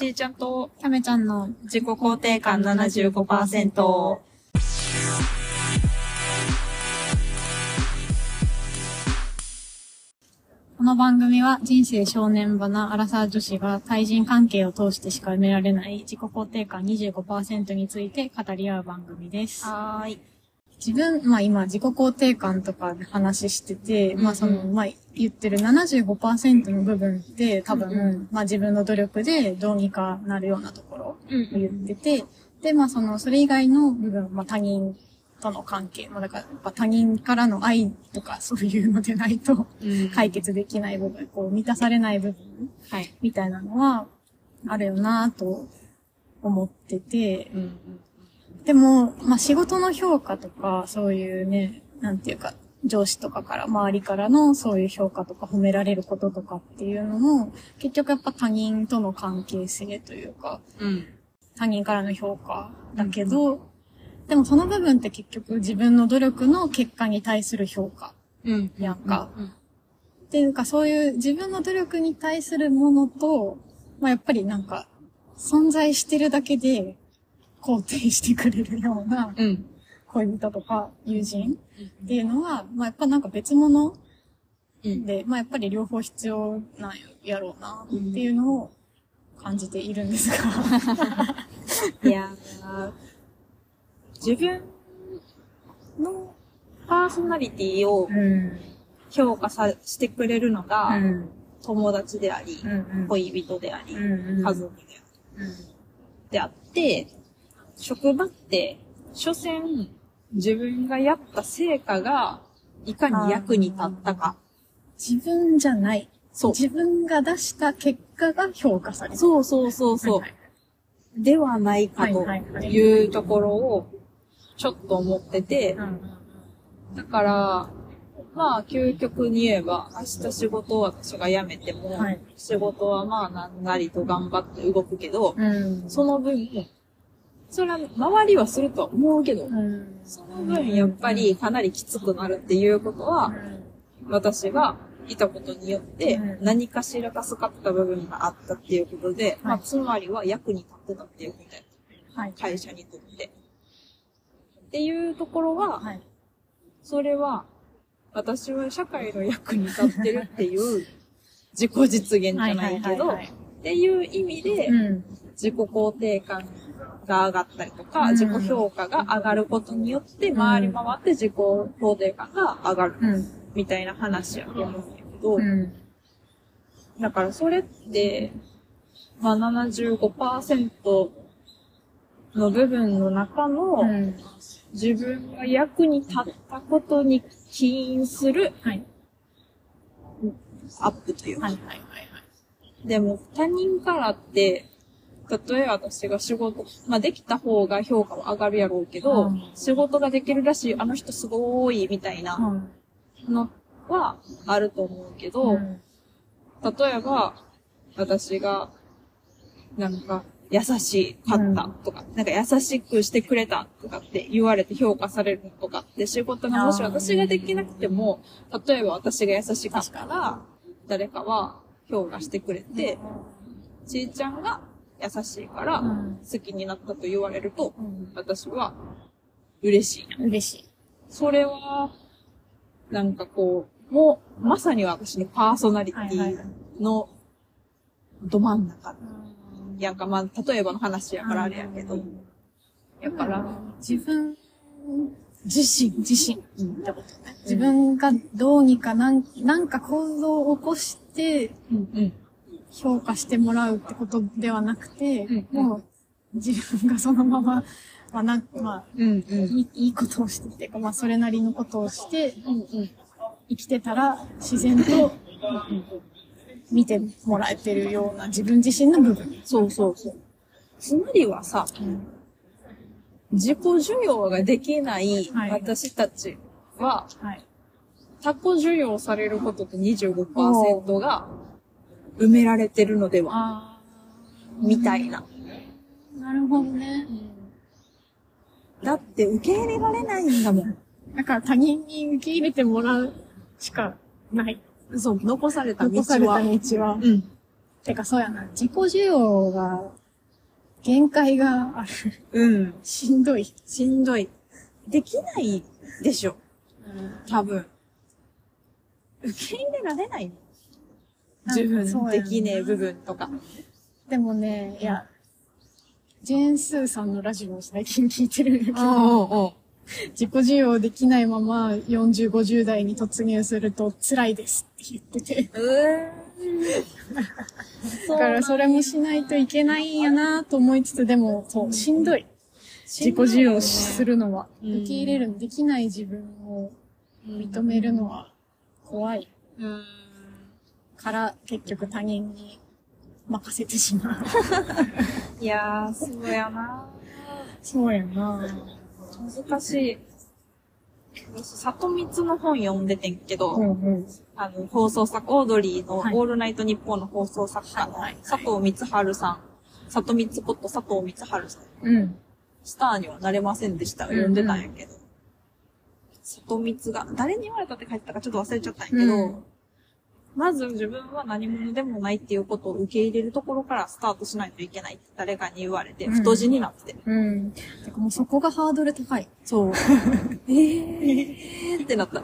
ちーちゃんとキャメちゃんの自己肯定感75%。この番組は人生正念場なアラサー女子が対人関係を通してしか埋められない自己肯定感25%について語り合う番組です。はーい。自分、まあ今自己肯定感とかで話してて、まあその、うんまあ言ってる75%の部分って多分、まあ自分の努力でどうにかなるようなところうんを言ってて、で、まあその、それ以外の部分、まあ他人との関係、まあだからやっぱ他人からの愛とかそういうのでないとうん。解決できない部分、こう満たされない部分はい。みたいなのはあるよなと思ってて、うんでも、まあ仕事の評価とか、そういうね、なんていうか、上司とかから、周りからのそういう評価とか褒められることとかっていうのも、結局やっぱ他人との関係性というか、うん。他人からの評価だけど、でもその部分って結局自分の努力の結果に対する評価。うん。やんかうん。っていうかそういう自分の努力に対するものと、まあやっぱりなんか、存在してるだけで肯定してくれるようなうん。恋人とか友人っていうのは、まあやっぱなんか別物うん。で、まあやっぱり両方必要なんやろうなっていうのを感じているんですが。いやー自分のパーソナリティをうん。評価さしてくれるのが、うん。友達であり、うん。恋人であり、うん家族であり。うん。であって、職場って、所詮、自分がやった成果が、いかに役に立ったか。自分じゃない。そう。自分が出した結果が評価される。そうそうそうそう。はいではないかとはいはいはいいうところを、ちょっと思ってて、はいだから、まあ、究極に言えば、明日仕事を私が辞めても、はい仕事はまあ、なんなりと頑張って動くけど、うん。その分、それは周りはするとは思うけど、うん。その分やっぱりかなりきつくなるっていうことは、私がいたことによってうん何かしら助かった部分があったっていうことで、まあ、つまりは役に立ってたっていうことやはい。会社にとって。っていうところは、はい。それは、私は社会の役に立ってるっていう自己実現じゃないけど、っていう意味で、うん。自己肯定感が上がったりとか、うん自己評価が上がることによって、回り回って自己肯定感が上がる、うん。みたいな話やと思うんだけど、うん。だからそれって、まあ75%の部分の中の、うん。自分が役に立ったことに起因するはい。アップというか。でも他人からって、例えば私が仕事、まあできた方が評価は上がるやろうけど、うん仕事ができるらしい、あの人すごい、みたいなうん。のはあると思うけど、ん。例えば、私が、なんか、優しかったとか、なんか優しくしてくれたとかって言われて評価されるとかって仕事がもし私ができなくても、例えば私が優しかったら、誰かは評価してくれて、ちーちゃんが優しいからうん好きになったと言われると、うん私は嬉しいな。嬉しい。それは、なんかこう、もう、まさに私のパーソナリティのど真ん中。やんか、まあ、例えばの話やからあれやけど。やから、自分自身、自身ってことね。自分がどうにかなん、なんか行動を起こしてうんうん。評価してもらうってことではなくて、うんもう自分がそのまま、まあなんまあ、うんうん。いいいいことをしてっていうか、まあそれなりのことをしてうんうん。生きてたら自然と見てもらえてるような自分自身の部分。そうそうそう。つまりはさ、自己需要ができないはい私たちは、はい。他己需要されることと25%が埋められてるのでは、あみたいな。あ、なるほどね。だって受け入れられないんだもん。だから他人に受け入れてもらうしかない。そう、残された道は。残された道は。うん。てかそうやな、自己需要が、限界がある。うん。しんどい。しんどい。できないでしょ。多分。受け入れられないの。自分できねえ部分とか。でもね、いや、ジェーンスーさんのラジオを最近聞いてるんだけど、自己需要できないまま40、50代に突入すると辛いですって言ってて。だからそれもしないといけないんやなと思いつつ、でも、そう、しんどい。自己需要するのは。うん受け入れる、できない自分を認めるのは怖いうん。から、結局他人に任せてしまう。いやー、そうやなそうやな難しい。里光の本読んでてんけど、うんうん。あの、放送作、オードリーのオはいールナイトニッポンの放送作家の佐藤光春さん、里光こと佐藤光春さん、うん。スターにはなれませんでした。うんうん読んでたんやけど。里光が、誰に言われたって書いてたかちょっと忘れちゃったんやけど、うんまず自分は何者でもないっていうことを受け入れるところからスタートしないといけないって誰かに言われて、うん太字になって。うん。てかもうそこがハードル高い。そう。えーってなった。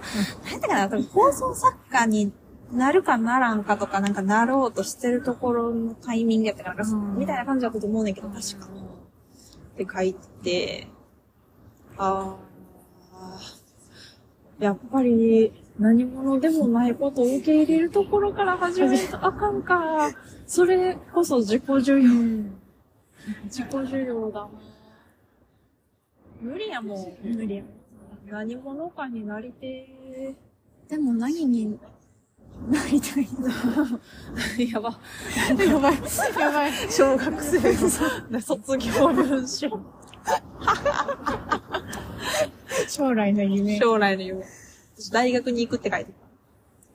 なんだかな、多分放送作家になるかならんかとか、なんかなろうとしてるところのタイミングやったから、うんみたいな感じだったと思うねんけど、確か。って書いてて、あー、やっぱり何者でもないことを受け入れるところから始めるとあかんか。それこそ自己需要。自己需要だな。無理やもん。無理や。何者かになりてでも何になりたいの？ー。やば。やばい。やばい。小学生の卒業文章。将来の夢。将来の夢。私大学に行くって書いて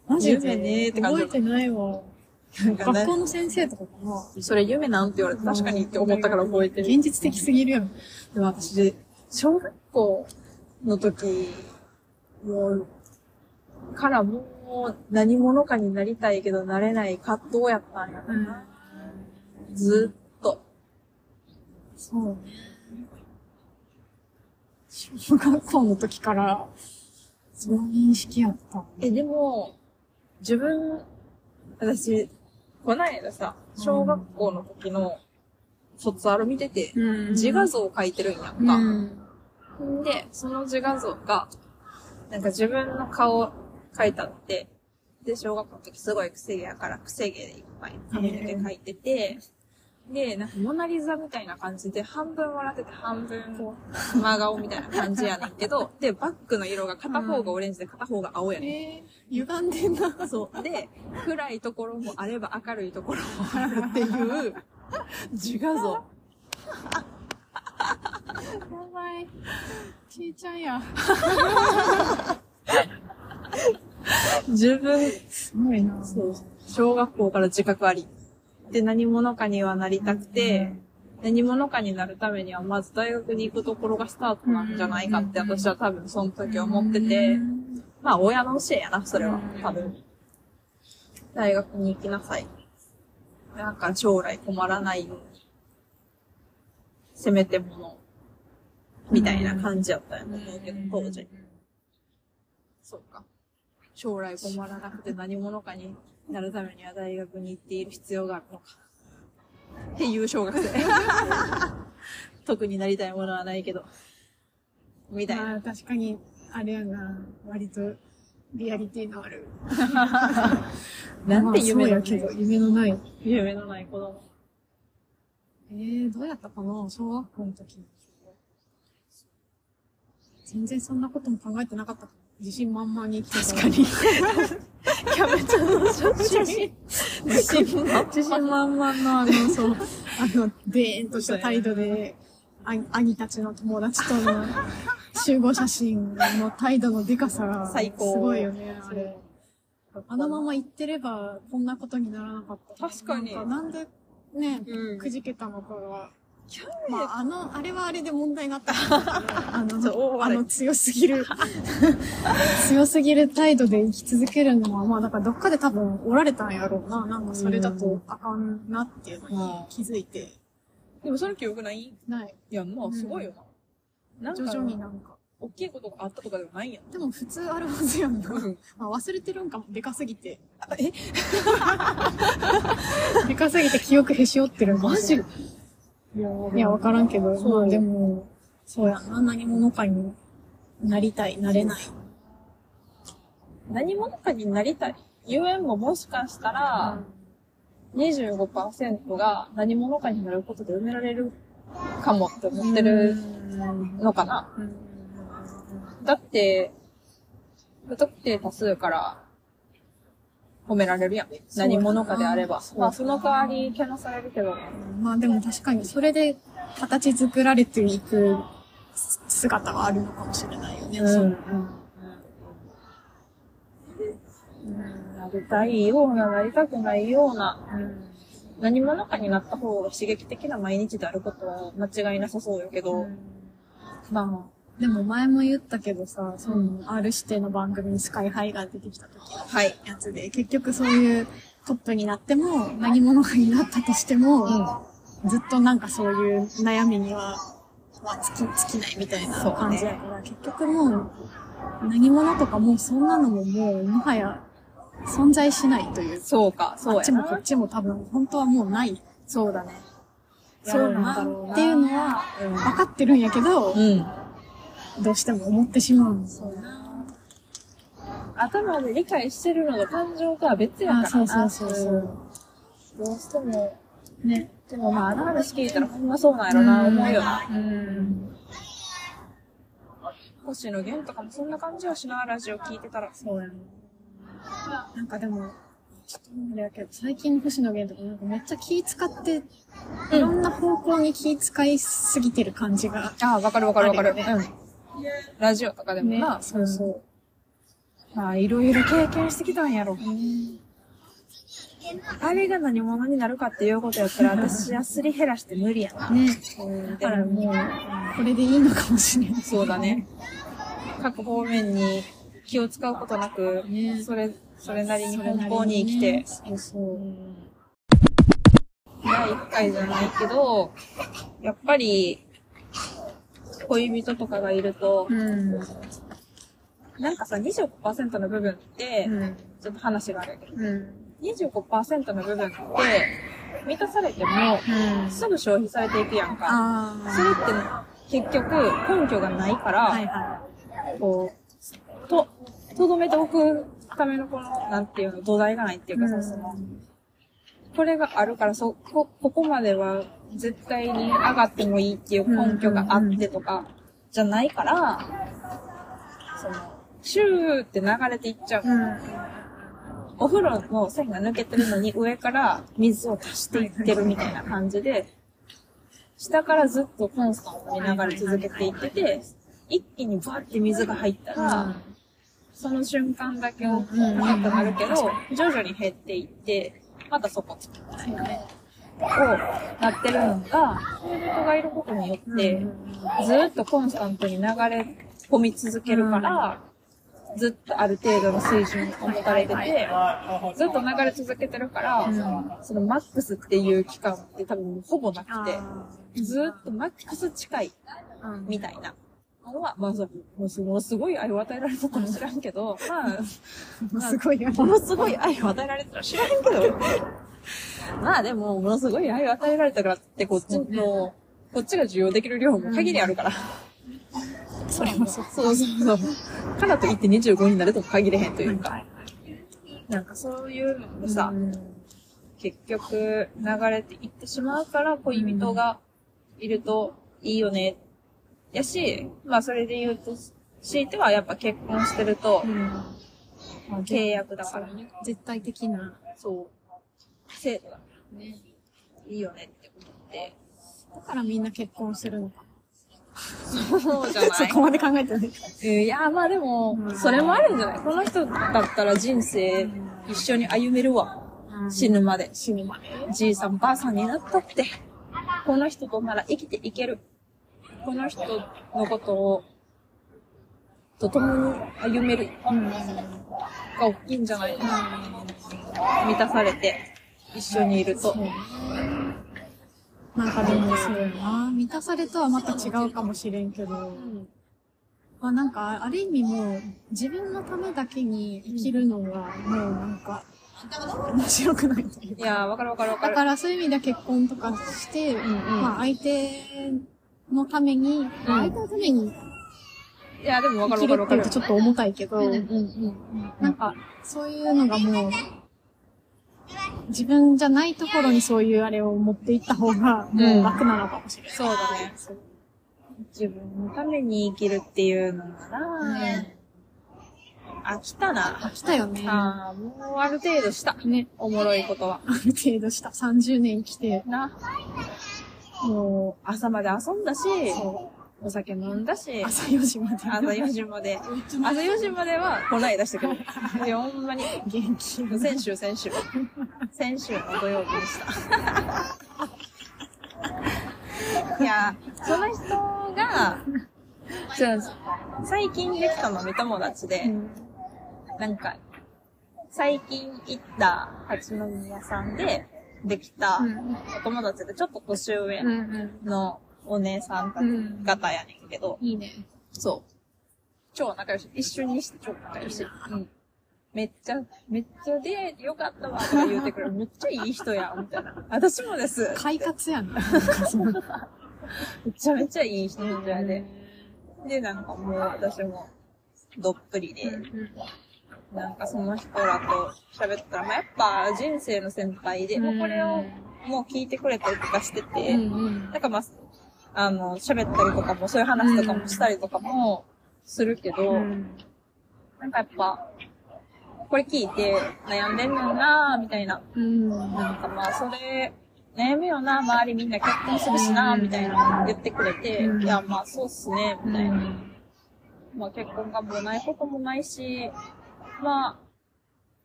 マジで？夢ねーって感じ覚えてないわ。た。なんかね、学校の先生とかかな。それ夢なんて言われて確かにって思ったから覚えてる。現実的すぎるよ。でも私、小学校の時、もう、からもう何者かになりたいけどなれない葛藤やったんやろな。ずっと。そうね。小学校の時から、その認識やった。え、でも、自分、私、こない間さ、小学校の時の卒アル見てて、うん自画像を描いてるんやんか。うん。んで、その自画像が、なんか自分の顔描いたって、で、小学校の時すごい癖毛やから、癖毛でいっぱい髪の毛描いてて、で、なんかモナリザみたいな感じで、半分笑ってて半分真顔みたいな感じやねんけど、で、バッグの色が片方がオレンジで片方が青やねん。えー、歪んでんな。そう。で、暗いところもあれば明るいところもあるっていう 自画像。やばい。ちいちゃんや。自分、すごいな。そう。小学校から自覚あり。で、何者かにはなりたくて、何者かになるためには、まず大学に行くところがスタートなんじゃないかって私は多分その時思ってて、まあ親の教えやな、それは。多分。大学に行きなさい。なんか将来困らないように。せめてもの。みたいな感じやったんやと思うけど、当時。そうか。将来困らなくて何者かになるためには大学に行っている必要があるのか。っていう小学生。特になりたいものはないけど。みたいな。まあ、確かに、あれやな。割と、リアリティのある。なんて夢やけど、夢のない。夢のない子供。えー、どうやったかな？小学校の時。全然そんなことも考えてなかったかも。自信満々に。確かに。キャベツの写真。自信満自信満々のあの、そう、あの、でーんとした態度で、あ兄たちの友達との集合写真の態度のデカさが、最高すごいよね、あれ。あのまま行ってれば、こんなことにならなかった。確かになんかなんで、ね、うんくじけたのかがまあ、あの、あれはあれで問題があった。あの、あの強すぎる、強すぎる態度で生き続けるのは、まあ、だからどっかで多分おられたんやろうな。なんかそれだとあかんなっていうのに気づいてでもその記憶ない？ない。いや、まあ、すごいよな。なんか徐々になんか。大きいことがあったとかではないんやん。でも普通あるはずやんな。うんまあ、忘れてるんかも、でかすぎて。え？でかすぎて記憶へし折ってるんかもしれんいや、わからんけど、そう。まあでも、そうやな、何者かになりたい、なれない。何者かになりたい。ゆえんももしかしたら、25%が何者かになることで埋められるかもって思ってるのかな。だって、不特定多数から褒められるやん。何者かであれば。まあ、その代わり、けなされるけど、まあでも確かにそれで形作られていく姿はあるのかもしれないよね。そう。うん。なりたいような、なりたくないような、何者かになった方が刺激的な毎日であることは間違いなさそうやけど、までも前も言ったけどさ、その、R 指定の番組にスカイハイが出てきた時はい。やつで、結局そういうトップになっても、何者かになったとしても、ずっとなんかそういう悩みには、まあ、尽き、尽きないみたいな感じやから、結局もう、何者とかもうそんなのももう、もはや、存在しないという。そうか、そうやあっちもこっな。ちも多分、本当はもうない。そうだね。そうなんだろうな。っていうのは、分かってるんやけど、うん。どうしても思ってしまうんですよ。頭で理解してるのと感情とは別やからな。あそうそうそうどうしても、ね。でもまあ、あの話聞いたらほんまそうなんやろな、思うよな。うん。星野源とかもそんな感じはしな、ラジオ聞いてたら。そうやね。なんかでも、ちょっとあれやけど、最近の星野源とかなんかめっちゃ気使って、いろんな方向に気使いすぎてる感じが。ああ、わかるわかるわかる。うん。ラジオとかでもな、そうそう。まあ、いろいろ経験してきたんやろ。あれが何者になるかっていうことやったら、私はすり減らして無理やな。ね。うんだからもう、これでいいのかもしれない。そうだね。各方面に気を使うことなく、ねそれ、それなりに奔放に生きて、そうそう。第一回じゃないけど、やっぱり、恋人とかがいると、うん。なんかさ、25%の部分って、うん。ちょっと話があるけど、うん。25%の部分って、満たされても、うん。すぐ消費されていくやんか。あそれって、結局、根拠がないから、はいはこう、と、とどめておくためのこの、なんていうの、土台がないっていい。うかさ、その、これがあるから、そ、こ、ここまでは絶対に上がってもいいっていう根拠があってとか、じゃないから、その、シューって流れていっちゃう。うん。お風呂の線が抜けてるのに 上から水を足していってるみたいな感じで、下からずっとコンスタントに流れ続けていってて、一気にバーって水が入ったら、その瞬間だけを高くなるけど、徐々に減っていって、またそこそうね。をなってるのが、恋人がいることによって、ずっとコンスタントに流れ込み続けるから、ずっとある程度の水準を保たれてて、ずっと流れ続けてるから、そのマックスっていう期間って多分ほぼなくて、ずっとマックス近いうんみたいなのは、まあもうすものすごい愛を与えられたかもしらんけど、まあ。ものすごい愛を与えられたら知らんけど。まあでも、ものすごい愛を与えられたからって、こっちの、こっちが需要できる量も限りあるから。それもそう。そうそうそう。からといって25になるとも限れへんというか。なんかそういうのもさ、結局流れていってしまうから恋人がいるといいよね。やし、まあそれで言うと、強いてはやっぱ結婚してるとまあ契約だからね。絶対的な。そう。制度だからね。いいよねって思って。だからみんな結婚するのか。そうじゃない？そこまで考えてない。えいや、まあでも、それもあるんじゃない？この人だったら人生一緒に歩めるわ。死ぬまで。死ぬまで。じいさんばあさんになったって。この人となら生きていける。この人のことを、と共に歩める。うん。が大きいんじゃない？かな。満たされて、一緒にいると。なんかでもそうやな。満たされとはまた違うかもしれんけど、うんまあなんか、ある意味もう、自分のためだけに生きるのが、もうなんか、面白くないというか。いやー、わかるわかるわかる。だからそういう意味では結婚とかして、んうんまあ相手のために、相手のためにいや、でもわか生るわかるわかるきるって言うと。ちょっと重たいけど、うんうんうんなんか、そういうのがもう、自分じゃないところにそういうあれを持っていった方が、もう楽なのかもしれない。そうだね。自分のために生きるっていうのなら、ね飽きたな。飽きたよね。ああ、もうある程度した。ね。おもろいことは。ある程度した。30年来て、な。も朝まで遊んだし、お酒飲んだしう、、朝4時まで。朝4時まで。朝4時まではこないだしたけど。いや、ほんまに。元気。先週、先週。先週の土曜日でした。いや、その人が、そう最近できた飲み友達で、うんなんか、最近行った八宮さんでできたうんお友達でちょっと年上うんうん。のお姉さん方やねんけど、いいね。そう。超仲良し。一緒にして超仲良し。うん。めっちゃ、めっちゃ出会えてよかったわ、とか言うてくる。めっちゃいい人や、みたいな。私もです。快活やん。なんかそのめちゃめちゃいい人やで。で、なんかもう私も、どっぷりで、なんかその人らと喋ったら、まあ、やっぱ人生の先輩で、もうこれをもう聞いてくれたりとかしてて、なんかまあ、あの、喋ったりとかも、そういう話とかもしたりとかもするけど、うん。なんかやっぱ、これ聞いて悩んでんのよなみたいな。うん。なんかまあ、それ、悩むよな周りみんな結婚するしなみたいな言ってくれて、うん。いや、まあそうっすね、みたいな。うん。まあ結婚がもうないこともないし、まあ、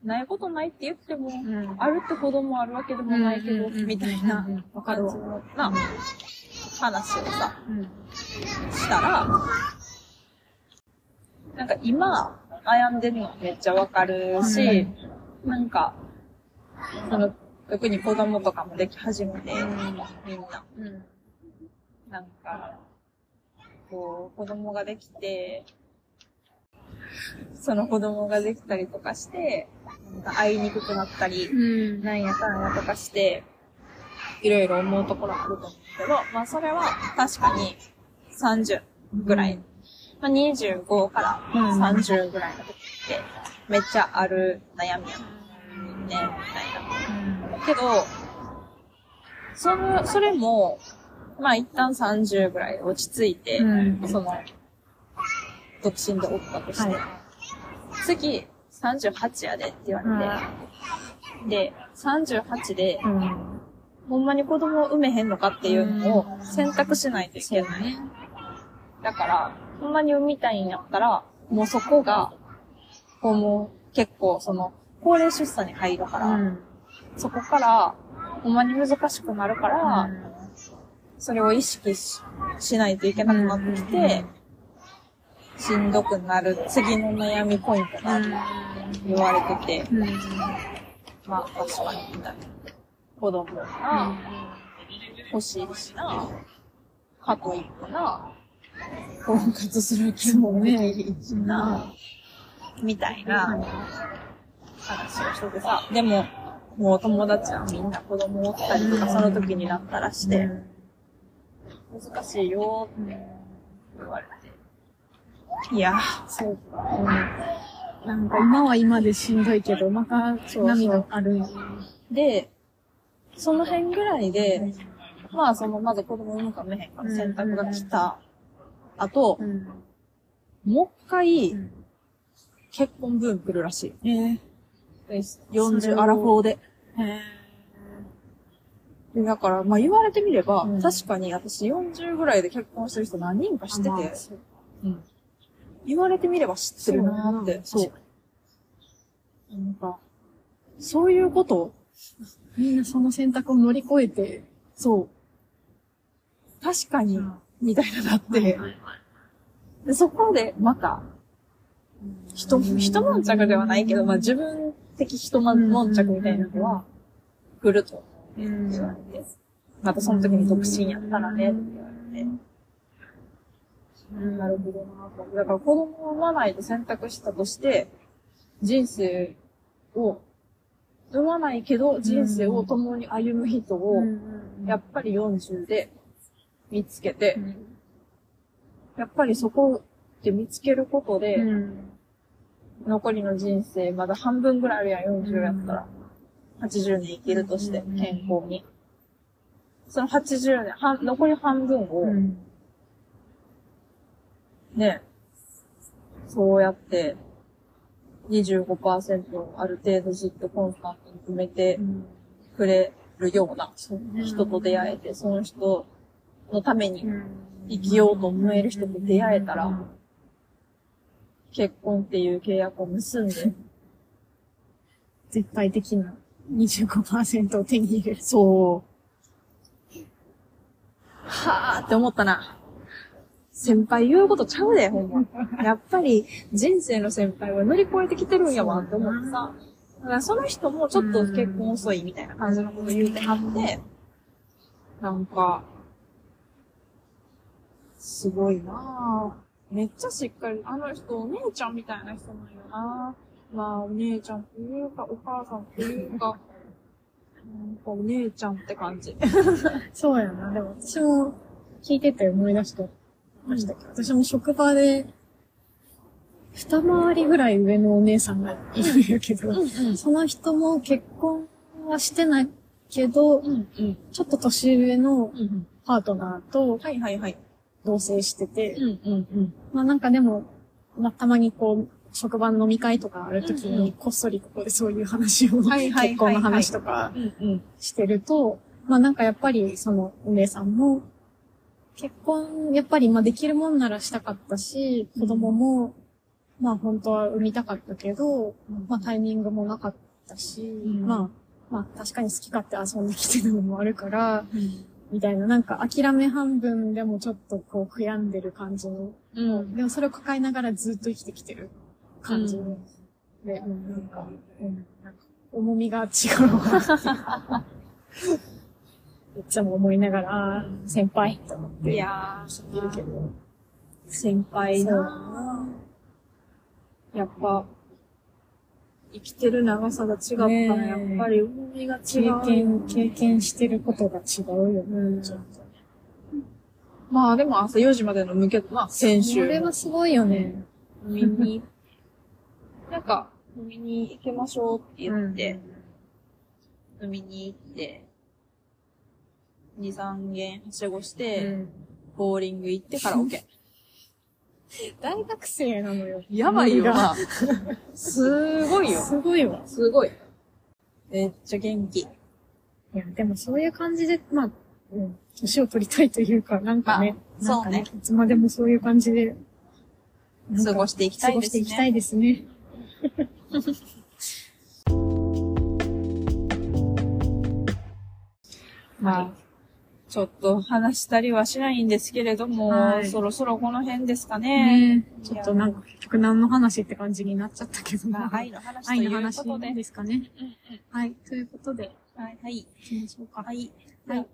ないことないって言っても、ん。あるって子供あるわけでもないけど、うんうんうんみたいな感じのな、話をさ、うん。したら、なんか今、悩んでるのめっちゃわかるし、なんか、その、特に子供とかもでき始めて、みんな。うん。なんか、こう、子供ができて、その子供ができたりとかして、なんか会いにくくなったり、うん。なんやかんやとかして、いろいろ思うところあると思うけど、まあそれは確かに30ぐらい、まあ25からうん。30ぐらいの時って、めっちゃある悩みやね、みたいな。けど、その、それも、まあ一旦30ぐらい落ち着いて、うん。その、独身でおったとして、はい次、38やでって言われて、で、38で、うんほんまに子供を産めへんのかっていうのを選択しないといけない。ね。だから、ほんまに産みたいんやったら、もうそこが、こうもう結構その、高齢出産に入るから、うん。そこから、ほんまに難しくなるから、それを意識ししないといけなくなってきて、しんどくなる次の悩みポイントが言われてて、うん。まあ確かにみたいな。子供が欲しいしな、かといってな、婚活する気もできひんしな、みたいな話をしててさ、でも、もう友達はみんな子供おったりとか、その時になったらして、難しいよって言われて。いや、そうか。なんか今は今でしんどいけど、また波がある。で、その辺ぐらいで、まあその、まず子供産むか産めへんかの選択が来た後、うん。もう一回うん結婚ブーム来るらしい。え40アラフォーで。ー、へでだから、まあ言われてみれば、うん確かに私40ぐらいで結婚してる人何人か知ってて、まあそううん言われてみれば知ってるなーって。そう。なんか、そういうことみんなその選択を乗り越えて、そう。確かに、みたいななって、でそこでまた、人、一悶着ではないけど、まあ自分的一悶着みたいなのは、来るとうん言われて、またその時に独身やったらね、って言われて、うん、なるほどなと。だから子供を産まないと選択したとして、人生を、産まないけど人生を共に歩む人を、やっぱり40で見つけて、やっぱりそこで見つけることで、残りの人生まだ半分ぐらいあるやん、40やったら。80年生きるとして、健康に。その80年、半残り半分を、ね、そうやって、25%をある程度ずっとコンスタントに埋めてくれるような人と出会えて、その人のために生きようと思える人と出会えたら、結婚っていう契約を結んで、絶対的な25%を手に入れる。そう。はぁって思ったな。先輩言うことちゃうで、ほんま。やっぱり人生の先輩は乗り越えてきてるんやわって思ってさ。だからその人もちょっと結婚遅いみたいな感じのこと言うてはって、なんか、すごいなぁ。めっちゃしっかり、あの人お姉ちゃんみたいな人なんよなぁまあお姉ちゃんっていうか、お母さんっていうか、なんかお姉ちゃんって感じ。そうやな。でも私も聞いてて思い出したましたけど、私も職場で、二回りぐらい上のお姉さんがいるんやけど、その人も結婚はしてないけど、うんうん。ちょっと年上のうんパートナーとはいはいはい。同棲してて、うんうんうん。まあなんかでも、まあたまにこう、職場の飲み会とかあるときうんうんに、こっそりここでそういう話を、結婚の話とかうんうん。してると、まあなんかやっぱりそのお姉さんも、結婚、やっぱりまあできるもんならしたかったし、子供も、まあ本当は産みたかったけど、まあタイミングもなかったし、ん。まあ、まあ確かに好き勝手遊んできてるのもあるから、うん。みたいな、なんか諦め半分でもちょっとこう悔やんでる感じの、うん。でもそれを抱えながらずっと生きてきてる感じの、うん。で、うん、なんか、うん、なんか重みが違うわ。いつも思いながら、先輩と思って。いや聞いてるけど。ー、先輩なやっぱ、生きてる長さが違ったら、やっぱり重みが違経う。験、経験してることが違うよね。うんちょっとまあでも朝4時までの向け、まあ先そ週。れはすごいよね。飲みに、なんか、飲みに行きましょうって言って、飲みに行って、2、3軒はしごして、うんボーリング行ってカラオケ。大学生なのよ。やばいよな。すごいよ。すごいわ。すごい。めっちゃ元気。いや、でもそういう感じで、まあ、うん、年を取りたいというか、なんかね、まあなんかねそういつまでもそういう感じで、過ごしていきたいですね過ごしていきたいですね。まあ、ちょっと話したりはしないんですけれども、はいそろそろこの辺ですかね。ねちょっとなんか結局何の話って感じになっちゃったけど、まあ、愛の話と愛のいうこ話とで。ですかね。うんはい、ということで、うんはい、はい。行きましょうか。はい。はい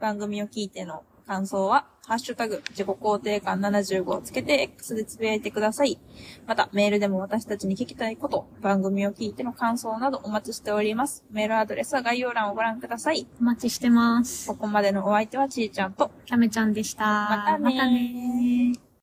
番組を聞いての感想は、ハッシュタグ、自己肯定感75をつけて X でつぶやいてください。また、メールでも私たちに聞きたいこと、番組を聞いての感想などお待ちしております。メールアドレスは概要欄をご覧ください。お待ちしてます。ここまでのお相手はちーちゃんと、キャメちゃんでした。またねー